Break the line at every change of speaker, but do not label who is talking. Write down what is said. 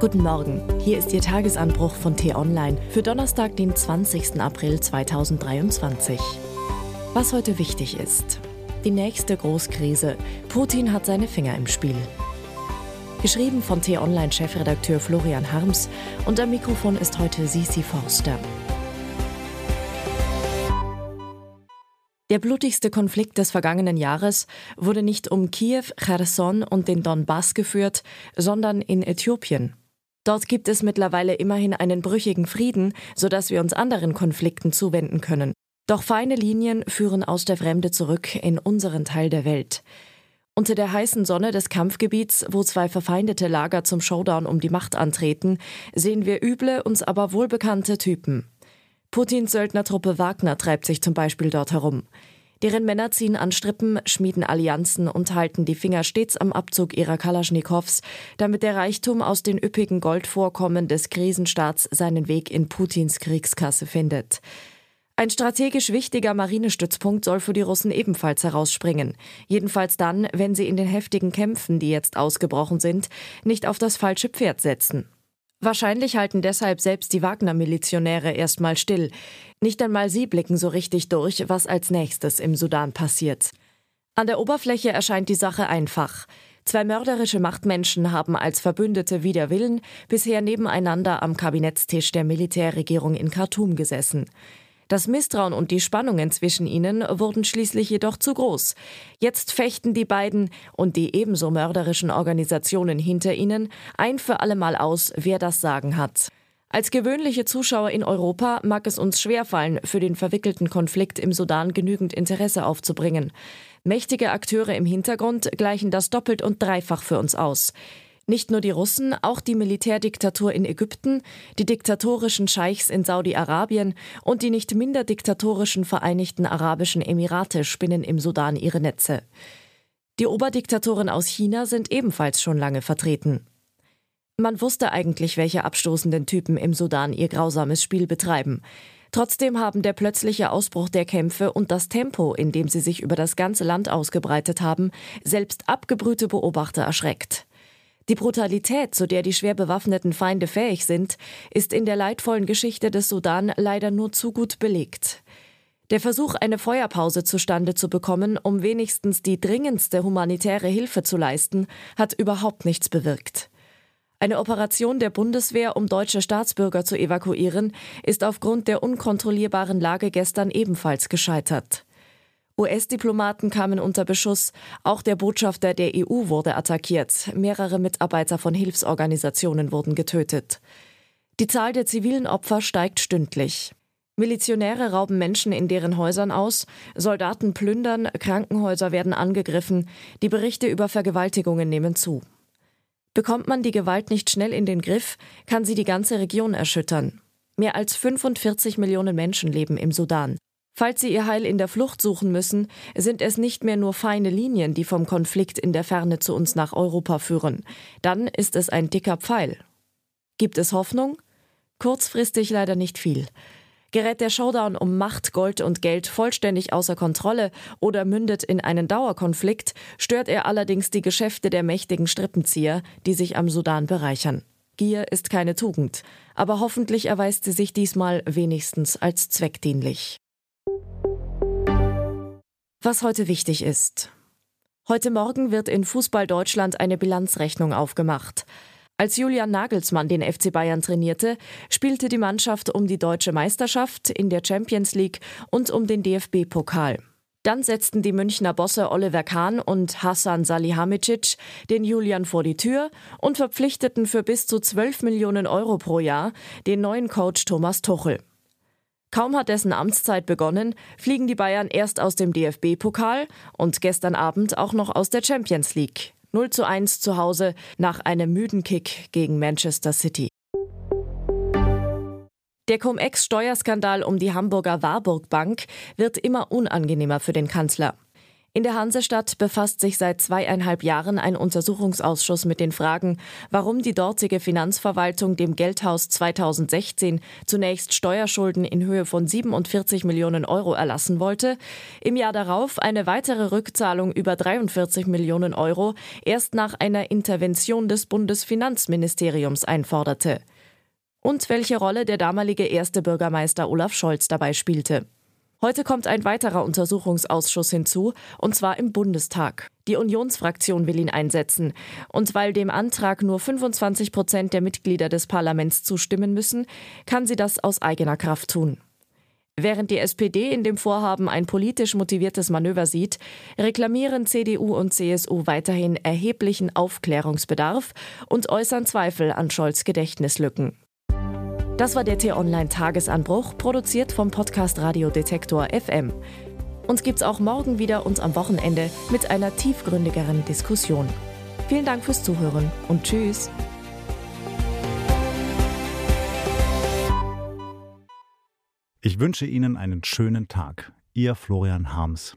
Guten Morgen, hier ist Ihr Tagesanbruch von T-Online für Donnerstag, den 20. April 2023. Was heute wichtig ist. Die nächste Großkrise. Putin hat seine Finger im Spiel. Geschrieben von T-Online-Chefredakteur Florian Harms und am Mikrofon ist heute Sisi Forster. Der blutigste Konflikt des vergangenen Jahres wurde nicht um Kiew, Cherson und den Donbass geführt, sondern in Äthiopien. Dort gibt es mittlerweile immerhin einen brüchigen Frieden, sodass wir uns anderen Konflikten zuwenden können. Doch feine Linien führen aus der Fremde zurück in unseren Teil der Welt. Unter der heißen Sonne des Kampfgebiets, wo zwei verfeindete Lager zum Showdown um die Macht antreten, sehen wir üble, uns aber wohlbekannte Typen. Putins Söldnertruppe Wagner treibt sich zum Beispiel dort herum. Deren Männer ziehen an Strippen, schmieden Allianzen und halten die Finger stets am Abzug ihrer Kalaschnikows, damit der Reichtum aus den üppigen Goldvorkommen des Krisenstaats seinen Weg in Putins Kriegskasse findet. Ein strategisch wichtiger Marinestützpunkt soll für die Russen ebenfalls herausspringen. Jedenfalls dann, wenn sie in den heftigen Kämpfen, die jetzt ausgebrochen sind, nicht auf das falsche Pferd setzen. Wahrscheinlich halten deshalb selbst die Wagner-Milizionäre erstmal still. Nicht einmal sie blicken so richtig durch, was als nächstes im Sudan passiert. An der Oberfläche erscheint die Sache einfach. Zwei mörderische Machtmenschen haben als Verbündete wider Willen bisher nebeneinander am Kabinettstisch der Militärregierung in Khartoum gesessen. Das Misstrauen und die Spannungen zwischen ihnen wurden schließlich jedoch zu groß. Jetzt fechten die beiden und die ebenso mörderischen Organisationen hinter ihnen ein für allemal aus, wer das Sagen hat. Als gewöhnliche Zuschauer in Europa mag es uns schwerfallen, für den verwickelten Konflikt im Sudan genügend Interesse aufzubringen. Mächtige Akteure im Hintergrund gleichen das doppelt und dreifach für uns aus. Nicht nur die Russen, auch die Militärdiktatur in Ägypten, die diktatorischen Scheichs in Saudi-Arabien und die nicht minder diktatorischen Vereinigten Arabischen Emirate spinnen im Sudan ihre Netze. Die Oberdiktatoren aus China sind ebenfalls schon lange vertreten. Man wusste eigentlich, welche abstoßenden Typen im Sudan ihr grausames Spiel betreiben. Trotzdem haben der plötzliche Ausbruch der Kämpfe und das Tempo, in dem sie sich über das ganze Land ausgebreitet haben, selbst abgebrühte Beobachter erschreckt. Die Brutalität, zu der die schwer bewaffneten Feinde fähig sind, ist in der leidvollen Geschichte des Sudan leider nur zu gut belegt. Der Versuch, eine Feuerpause zustande zu bekommen, um wenigstens die dringendste humanitäre Hilfe zu leisten, hat überhaupt nichts bewirkt. Eine Operation der Bundeswehr, um deutsche Staatsbürger zu evakuieren, ist aufgrund der unkontrollierbaren Lage gestern ebenfalls gescheitert. US-Diplomaten kamen unter Beschuss, auch der Botschafter der EU wurde attackiert, mehrere Mitarbeiter von Hilfsorganisationen wurden getötet. Die Zahl der zivilen Opfer steigt stündlich. Milizionäre rauben Menschen in deren Häusern aus, Soldaten plündern, Krankenhäuser werden angegriffen, die Berichte über Vergewaltigungen nehmen zu. Bekommt man die Gewalt nicht schnell in den Griff, kann sie die ganze Region erschüttern. Mehr als 45 Millionen Menschen leben im Sudan. Falls sie ihr Heil in der Flucht suchen müssen, sind es nicht mehr nur feine Linien, die vom Konflikt in der Ferne zu uns nach Europa führen. Dann ist es ein dicker Pfeil. Gibt es Hoffnung? Kurzfristig leider nicht viel. Gerät der Showdown um Macht, Gold und Geld vollständig außer Kontrolle oder mündet in einen Dauerkonflikt, stört er allerdings die Geschäfte der mächtigen Strippenzieher, die sich am Sudan bereichern. Gier ist keine Tugend, aber hoffentlich erweist sie sich diesmal wenigstens als zweckdienlich. Was heute wichtig ist. Heute Morgen wird in Fußball Deutschland eine Bilanzrechnung aufgemacht. Als Julian Nagelsmann den FC Bayern trainierte, spielte die Mannschaft um die deutsche Meisterschaft in der Champions League und um den DFB-Pokal. Dann setzten die Münchner Bosse Oliver Kahn und Hassan Salihamidzic den Julian vor die Tür und verpflichteten für bis zu 12 Millionen Euro pro Jahr den neuen Coach Thomas Tuchel. Kaum hat dessen Amtszeit begonnen, fliegen die Bayern erst aus dem DFB-Pokal und gestern Abend auch noch aus der Champions League. 0 zu 1 zu Hause nach einem müden Kick gegen Manchester City. Der Cum-Ex-Steuerskandal um die Hamburger Warburg Bank wird immer unangenehmer für den Kanzler. In der Hansestadt befasst sich seit zweieinhalb Jahren ein Untersuchungsausschuss mit den Fragen, warum die dortige Finanzverwaltung dem Geldhaus 2016 zunächst Steuerschulden in Höhe von 47 Millionen Euro erlassen wollte, im Jahr darauf eine weitere Rückzahlung über 43 Millionen Euro erst nach einer Intervention des Bundesfinanzministeriums einforderte. Und welche Rolle der damalige erste Bürgermeister Olaf Scholz dabei spielte. Heute kommt ein weiterer Untersuchungsausschuss hinzu, und zwar im Bundestag. Die Unionsfraktion will ihn einsetzen. Und weil dem Antrag nur 25 Prozent der Mitglieder des Parlaments zustimmen müssen, kann sie das aus eigener Kraft tun. Während die SPD in dem Vorhaben ein politisch motiviertes Manöver sieht, reklamieren CDU und CSU weiterhin erheblichen Aufklärungsbedarf und äußern Zweifel an Scholz Gedächtnislücken. Das war der T-Online-Tagesanbruch, produziert vom Podcast Radio Detektor FM. Uns gibt's auch morgen wieder und am Wochenende mit einer tiefgründigeren Diskussion. Vielen Dank fürs Zuhören und Tschüss.
Ich wünsche Ihnen einen schönen Tag. Ihr Florian Harms.